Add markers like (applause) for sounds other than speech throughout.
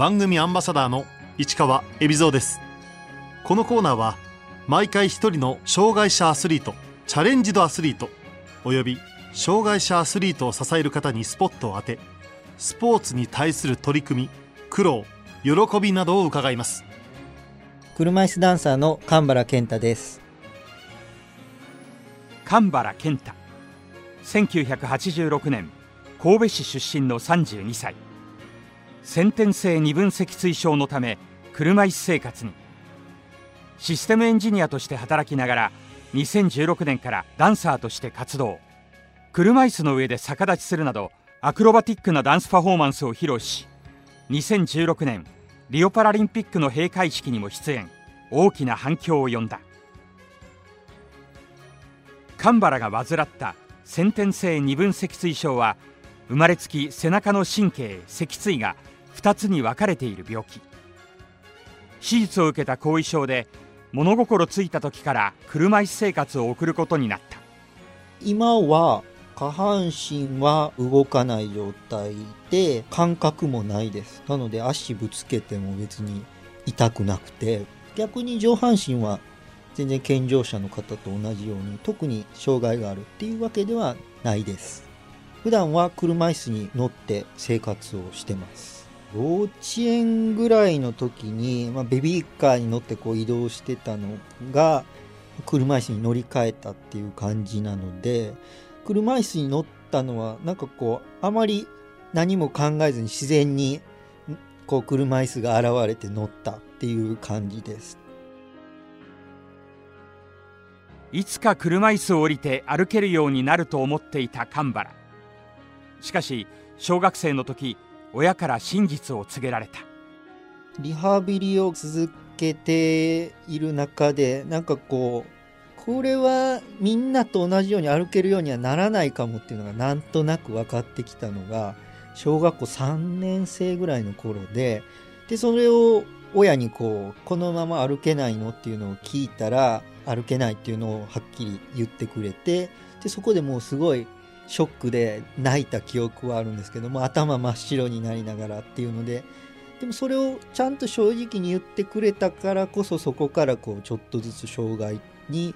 番組アンバサダーの市川恵比蔵です。このコーナーは毎回一人の障害者アスリートチャレンジドアスリートおよび障害者アスリートを支える方にスポットを当てスポーツに対する取り組み苦労喜びなどを伺います。車椅子ダンサーの神原健太です。神原健太。1986年神戸市出身の32歳先天性二分脊椎症のため車椅子生活に。システムエンジニアとして働きながら2016年からダンサーとして活動。車椅子の上で逆立ちするなどアクロバティックなダンスパフォーマンスを披露し2016年リオパラリンピックの閉会式にも出演。大きな反響を呼んだ。神原が患った先天性二分脊椎症は生まれつき背中の神経脊椎が2つに分かれている病気。手術を受けた後遺症で物心ついた時から車椅子生活を送ることになった。今は下半身は動かない状態で感覚もないです。なので足ぶつけても別に痛くなくて逆に上半身は全然健常者の方と同じように特に障害があるっていうわけではないです。普段は車椅子に乗って生活をしてます。幼稚園ぐらいの時に、まあ、ベビーカーに乗ってこう移動してたのが車椅子に乗り換えたっていう感じなので車椅子に乗ったのはなんかこうあまり何も考えずに自然にこう車椅子が現れて乗ったっていう感じです。いつか車椅子を降りて歩けるようになると思っていた神原。しかし小学生の時親から真実を告げられた。リハビリを続けている中でなんかこうこれはみんなと同じように歩けるようにはならないかもっていうのがなんとなく分かってきたのが小学校3年生ぐらいの頃ででそれを親にこうこのまま歩けないのっていうのを聞いたら歩けないっていうのをはっきり言ってくれてでそこでもうすごいショックで泣いた記憶はあるんですけども頭真っ白になりながらっていうのででもそれをちゃんと正直に言ってくれたからこそそこからこうちょっとずつ障害に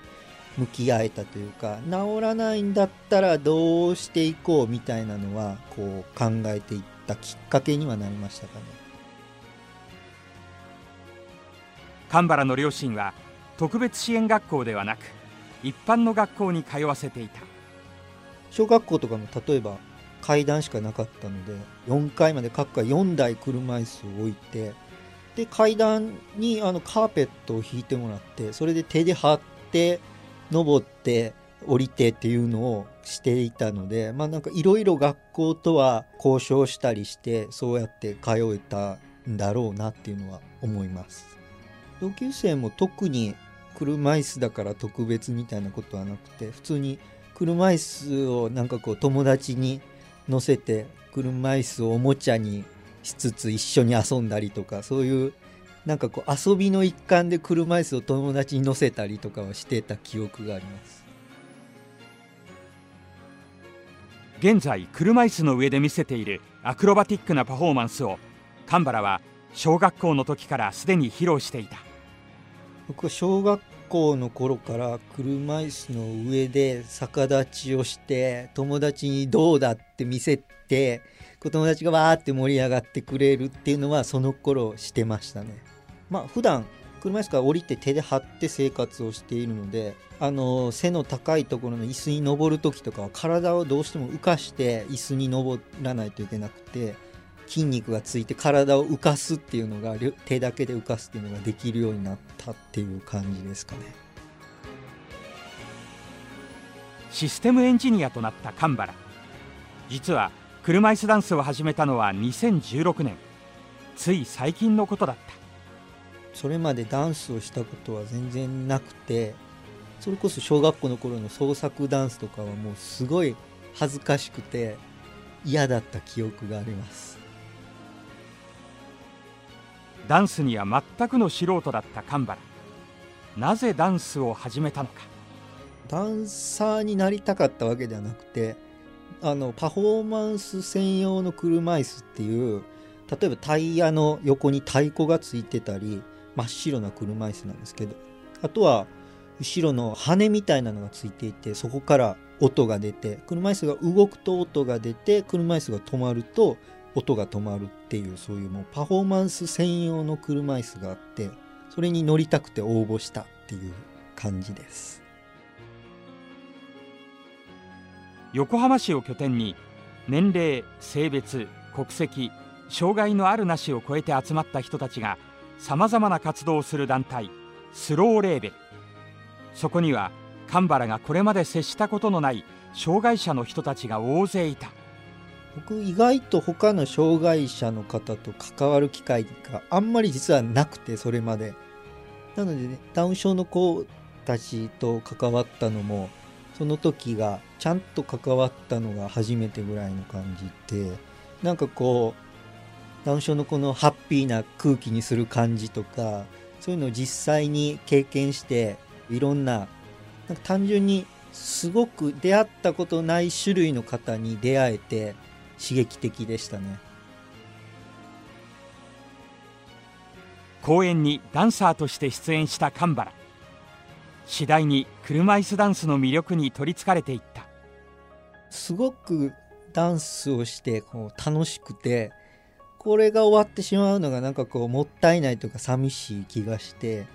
向き合えたというか治らないんだったらどうしていこうみたいなのはこう考えていったきっかけにはなりましたかね。神原の両親は特別支援学校ではなく一般の学校に通わせていた小学校とかも例えば階段しかなかったので4階まで各階4台車椅子を置いてで階段にあのカーペットを引いてもらってそれで手で張って登って降りてっていうのをしていたのでまあなんかいろいろ学校とは交渉したりしてそうやって通えたんだろうなっていうのは思います。同級生も特に車椅子だから特別みたいなことはなくて普通に車椅子をなんかこう友達に乗せて車椅子をおもちゃにしつつ一緒に遊んだりとかそういうなんかこう遊びの一環で車椅子を友達に乗せたりとかはしてた記憶があります。現在車椅子の上で見せているアクロバティックなパフォーマンスを神原は小学校の時からすでに披露していた。僕は小学校の頃から車椅子の上で逆立ちをして友達にどうだって見せて友達がわーって盛り上がってくれるっていうのはその頃してましたね。まあ普段車椅子から降りて手で張って生活をしているのであの背の高いところの椅子に登る時とかは体をどうしても浮かして椅子に登らないといけなくて筋肉がついて体を浮かすっていうのが手だけで浮かすっていうのができるようになったっていう感じですかね。システムエンジニアとなった神原実は車椅子ダンスを始めたのは2016年。つい最近のことだった。それまでダンスをしたことは全然なくてそれこそ小学校の頃の創作ダンスとかはもうすごい恥ずかしくて嫌だった記憶がありますダンスには全くの素人だった神原。なぜダンスを始めたのか。ダンサーになりたかったわけではなくてあのパフォーマンス専用の車椅子っていう例えばタイヤの横に太鼓がついてたり真っ白な車椅子なんですけどあとは後ろの羽みたいなのがついていてそこから音が出て車椅子が動くと音が出て車椅子が止まると音が止まるっていうそういうもうパフォーマンス専用の車椅子があってそれに乗りたくて応募したっていう感じです。横浜市を拠点に年齢性別国籍障害のあるなしを超えて集まった人たちがさまざまな活動をする団体スローレーベル。そこには神原がこれまで接したことのない障害者の人たちが大勢いた。僕意外と他の障害者の方と関わる機会があんまり実はなくてそれまで。なのでねダウン症の子たちと関わったのもその時がちゃんと関わったのが初めてぐらいの感じでなんかこうダウン症の子のハッピーな空気にする感じとかそういうのを実際に経験していろんななんか単純にすごく出会ったことない種類の方に出会えて刺激的でしたね。公演にダンサーとして出演した神原。次第に車椅子ダンスの魅力に取りつかれていった。すごくダンスをしてこう楽しくてこれが終わってしまうのがなんかこうもったいないとか寂しい気がして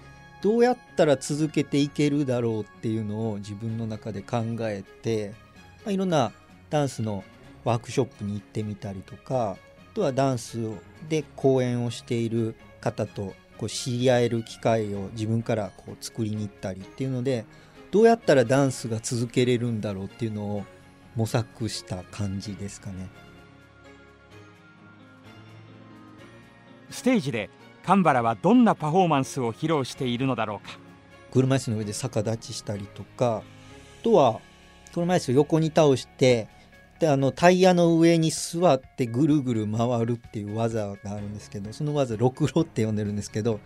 どうやったら続けていけるだろうっていうのを自分の中で考えて、まあ、いろんなダンスのワークショップに行ってみたりとかあとはダンスで講演をしている方とこう知り合える機会を自分からこう作りに行ったりっていうのでどうやったらダンスが続けれるんだろうっていうのを模索した感じですかね。ステージで神原はどんなパフォーマンスを披露しているのだろうか車椅子の上で逆立ちしたりとかあとは車椅子を横に倒してであのタイヤの上に座ってぐるぐる回るっていう技があるんですけどその技ろくろって呼んでるんですけど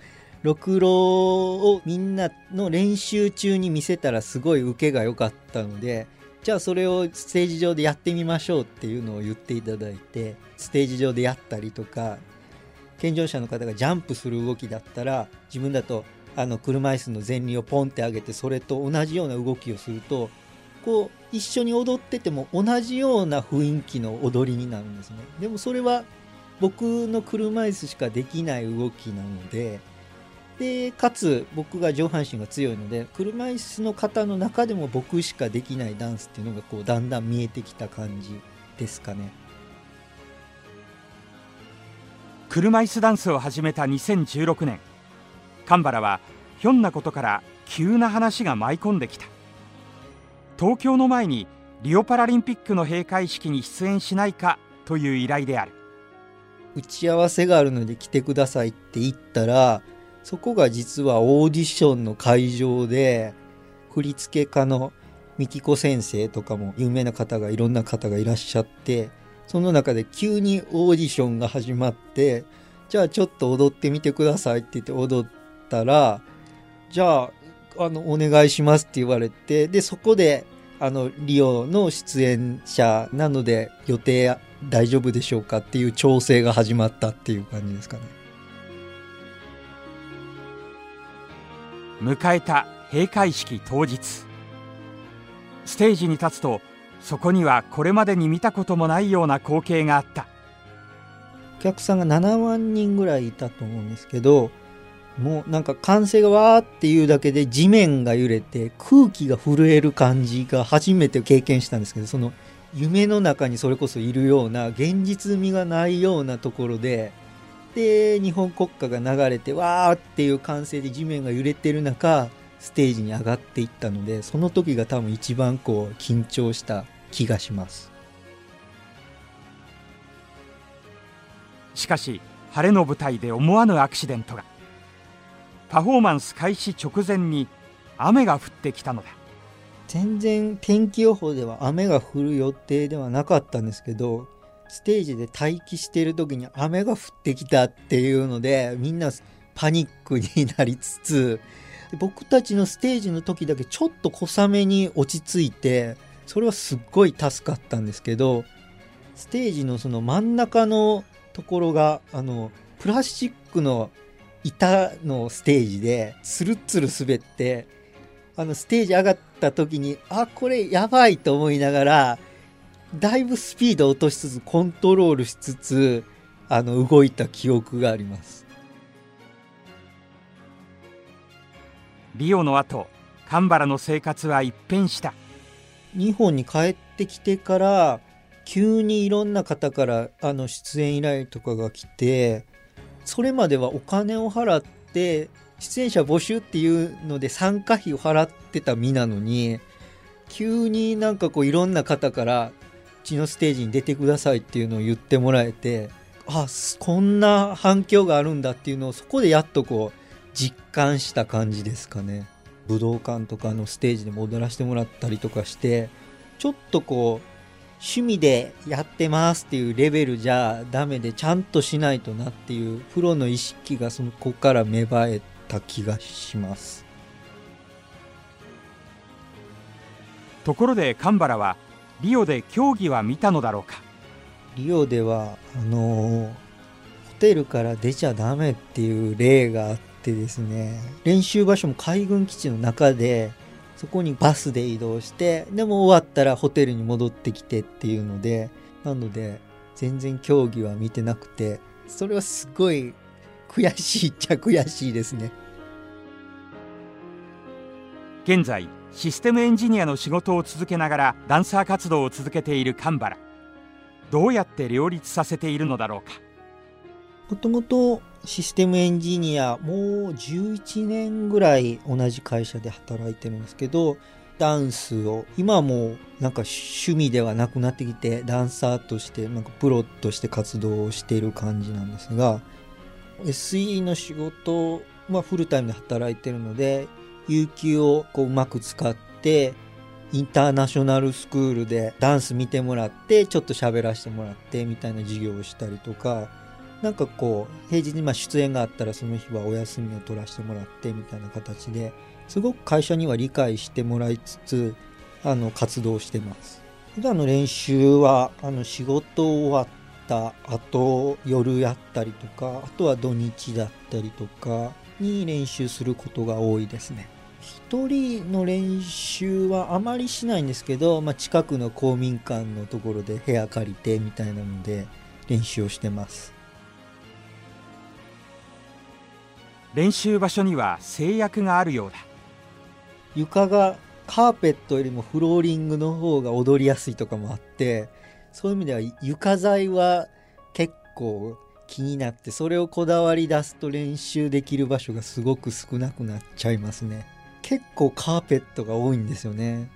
ろくろをみんなの練習中に見せたらすごい受けが良かったのでじゃあそれをステージ上でやってみましょうっていうのを言っていただいてステージ上でやったりとか健常者の方がジャンプする動きだったら自分だとあの車椅子の前輪をポンって上げてそれと同じような動きをするとこう一緒に踊ってても同じような雰囲気の踊りになるんですね。でもそれは僕の車椅子しかできない動きなのででかつ僕が上半身が強いので車椅子の方の中でも僕しかできないダンスっていうのがこうだんだん見えてきた感じですかね。車椅子ダンスを始めた2016年。神原はひょんなことから急な話が舞い込んできた。東京の前にリオパラリンピックの閉会式に出演しないかという依頼である。打ち合わせがあるので来てくださいって言ったらそこが実はオーディションの会場で振付家のミキコ先生とかも有名な方がいろんな方がいらっしゃってその中で急にオーディションが始まってじゃあちょっと踊ってみてくださいって言って踊ったらじゃああのお願いしますって言われてでそこであのリオの出演者なので予定大丈夫でしょうかっていう調整が始まったっていう感じですかね。迎えた閉会式当日ステージに立つとそこにはこれまでに見たこともないような光景があったお客さんが7万人ぐらいいたと思うんですけどもうなんか歓声がわーっていうだけで地面が揺れて空気が震える感じが初めて経験したんですけどその夢の中にそれこそいるような現実味がないようなところでで日本国歌が流れてわーっていう歓声で地面が揺れてる中ステージに上がっていったのでその時が多分一番こう緊張した気がします。しかし晴れの舞台で思わぬアクシデントが。パフォーマンス開始直前に雨が降ってきたのだ。全然天気予報では雨が降る予定ではなかったんですけどステージで待機してる時に雨が降ってきたっていうのでみんなパニックになりつつ僕たちのステージの時だけちょっと小雨に落ち着いてそれはすっごい助かったんですけどステージのその真ん中のところがあのプラスチックの板のステージでスルッツル滑ってあのステージ上がった時にあこれやばいと思いながらだいぶスピード落としつつコントロールしつつあの動いた記憶があります。リオの後神原の生活は一変した。日本に帰ってきてから急にいろんな方からあの出演依頼とかが来てそれまではお金を払って出演者募集っていうので参加費を払ってた身なのに急になんかこういろんな方からうちのステージに出てくださいっていうのを言ってもらえてあこんな反響があるんだっていうのをそこでやっとこう実感した感じですかね。武道館とかのステージで戻らせてもらったりとかしてちょっとこう趣味でやってますっていうレベルじゃダメでちゃんとしないとなっていうプロの意識がそこから芽生えた気がします。ところで神原はリオで競技は見たのだろうか？リオではあのホテルから出ちゃダメっていう例があってですね練習場所も海軍基地の中でそこにバスで移動してでも終わったらホテルに戻ってきてっていうのでなので全然競技は見てなくてそれはすごい悔しいっちゃ悔しいですね。現在システムエンジニアの仕事を続けながらダンサー活動を続けている神原。どうやって両立させているのだろうか。もともとシステムエンジニアもう11年ぐらい同じ会社で働いてるんですけどダンスを今はもうなんか趣味ではなくなってきてダンサーとしてなんかプロとして活動をしている感じなんですが SE の仕事はフルタイムで働いてるので有給をこううまく使ってインターナショナルスクールでダンス見てもらってちょっと喋らせてもらってみたいな授業をしたりとかなんかこう平日にま出演があったらその日はお休みを取らせてもらってみたいな形ですごく会社には理解してもらいつつあの活動してます。普段の練習はあの仕事終わった後夜やったりとかあとは土日だったりとかに練習することが多いですね。一人の練習はあまりしないんですけど、まあ、近くの公民館のところで部屋借りてみたいなので練習をしてます。練習場所には制約があるようだ。床がカーペットよりもフローリングの方が踊りやすいとかもあってそういう意味では床材は結構気になってそれをこだわり出すと練習できる場所がすごく少なくなっちゃいますね。結構カーペットが多いんですよね。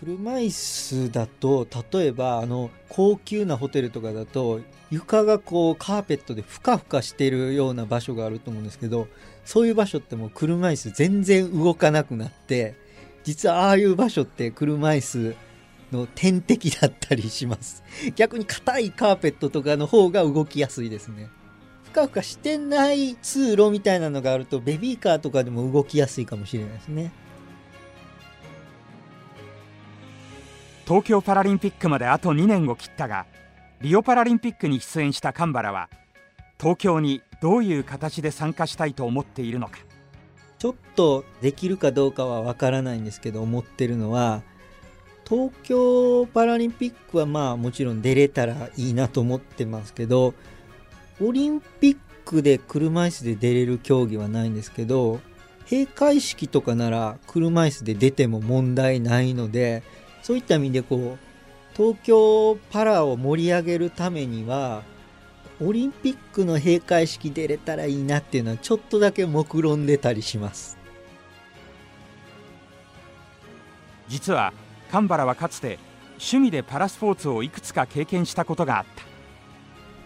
車椅子だと例えばあの高級なホテルとかだと床がこうカーペットでふかふかしてるような場所があると思うんですけどそういう場所ってもう車椅子全然動かなくなって実はああいう場所って車椅子の天敵だったりします。逆に硬いカーペットとかの方が動きやすいですね。ふかふかしてない通路みたいなのがあるとベビーカーとかでも動きやすいかもしれないですね。東京パラリンピックまであと2年を切ったがリオパラリンピックに出演した神原は東京にどういう形で参加したいと思っているのか。ちょっとできるかどうかはわからないんですけど思ってるのは東京パラリンピックはまあもちろん出れたらいいなと思ってますけどオリンピックで車椅子で出れる競技はないんですけど閉会式とかなら車椅子で出ても問題ないのでそういった意味でこう東京パラを盛り上げるためにはオリンピックの閉会式出れたらいいなっていうのはちょっとだけ目論んでたりします。実は神原はかつて趣味でパラスポーツをいくつか経験したことがあった。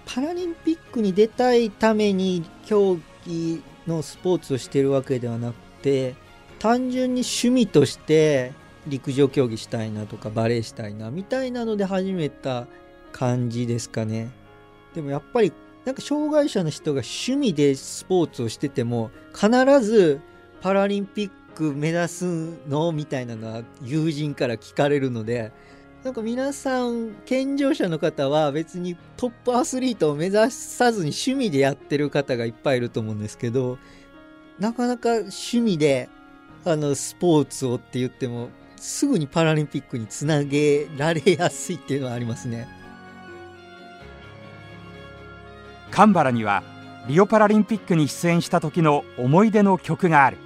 パラリンピックに出たいために競技のスポーツをしてるわけではなくて単純に趣味として陸上競技したいなとかバレーしたいなみたいなので始めた感じですかねでもやっぱりなんか障害者の人が趣味でスポーツをしてても必ずパラリンピック目指すのみたいなのは友人から聞かれるのでなんか皆さん健常者の方は別にトップアスリートを目指さずに趣味でやってる方がいっぱいいると思うんですけどなかなか趣味であのスポーツをって言ってもすぐにパラリンピックにつなげられやすいっていうのはありますね。カンバラにはリオパラリンピックに出演した時の思い出の曲がある。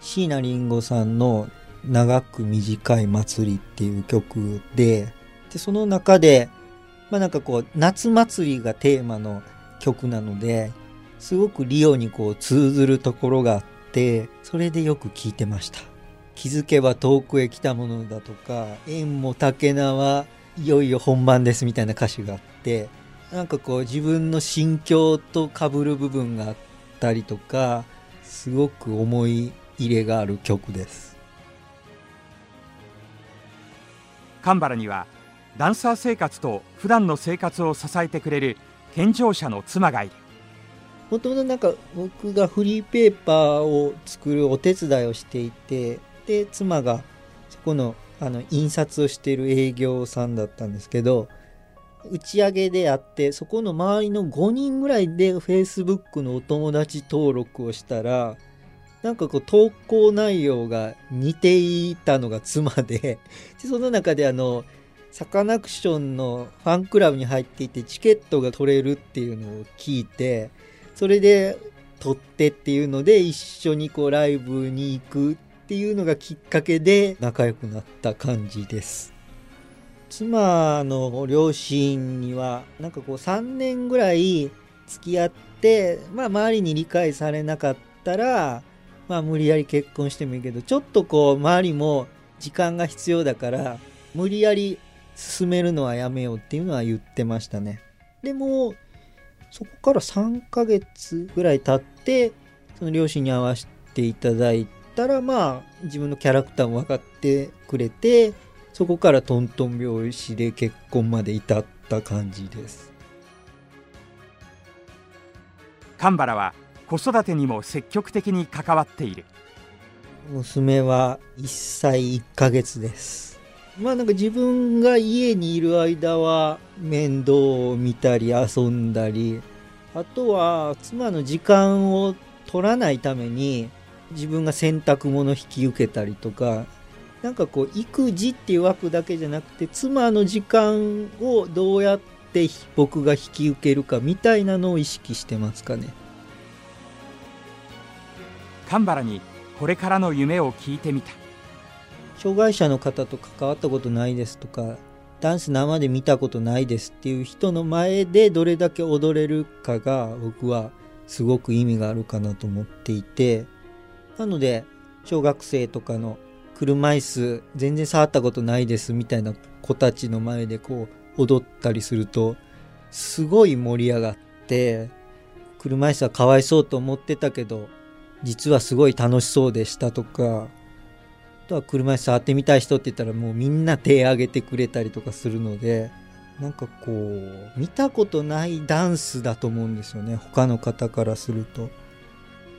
椎名林檎さんの「長く短い祭り」っていう曲ででその中でまあなんかこう夏祭りがテーマの曲なのですごくリオにこう通ずるところがあってそれでよく聴いてました。気づけば遠くへ来たものだとか縁も竹縄いよいよ本番ですみたいな歌詞があってなんかこう自分の心境と被る部分があったりとかすごく思い入れがある曲です。カンバラにはダンサー生活と普段の生活を支えてくれる健常者の妻がいる。もともとなんか僕がフリーペーパーを作るお手伝いをしていてで妻がそこのあの印刷をしている営業さんだったんですけど打ち上げであってそこの周りの5人ぐらいで Facebook のお友達登録をしたらなんかこう投稿内容が似ていたのが妻で (laughs) でその中であのサカナクションのファンクラブに入っていてチケットが取れるっていうのを聞いてそれで取ってっていうので一緒にこうライブに行くっていうのがきっかけで仲良くなった感じです。妻の両親にはなんかこう3年ぐらい付き合ってまあ周りに理解されなかったらまあ無理やり結婚してもいいけどちょっとこう周りも時間が必要だから無理やり進めるのはやめようっていうのは言ってましたね。でもそこから3ヶ月ぐらい経ってその両親に会わせていただいたらまあ自分のキャラクターも分かってくれてそこからトントン拍子で結婚まで至った感じです。神原は子育てにも積極的に関わっている。娘は1歳1ヶ月です。まあなんか自分が家にいる間は面倒を見たり遊んだりあとは妻の時間を取らないために自分が洗濯物引き受けたりとかなんかこう育児っていう枠だけじゃなくて妻の時間をどうやって僕が引き受けるかみたいなのを意識してますかね。神原にこれからの夢を聞いてみた。障害者の方と関わったことないですとかダンス生で見たことないですっていう人の前でどれだけ踊れるかが僕はすごく意味があるかなと思っていてなので小学生とかの車椅子全然触ったことないですみたいな子たちの前でこう踊ったりするとすごい盛り上がって車椅子はかわいそうと思ってたけど実はすごい楽しそうでしたとかあとは車椅子触ってみたい人って言ったらもうみんな手挙げてくれたりとかするのでなんかこう見たことないダンスだと思うんですよね他の方からすると。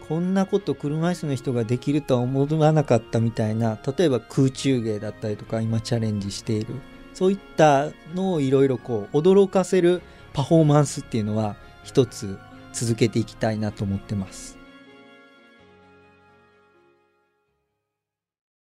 こんなこと車椅子の人ができるとは思わなかったみたいな例えば空中芸だったりとか今チャレンジしているそういったのをいろいろこう驚かせるパフォーマンスっていうのは一つ続けていきたいなと思ってます。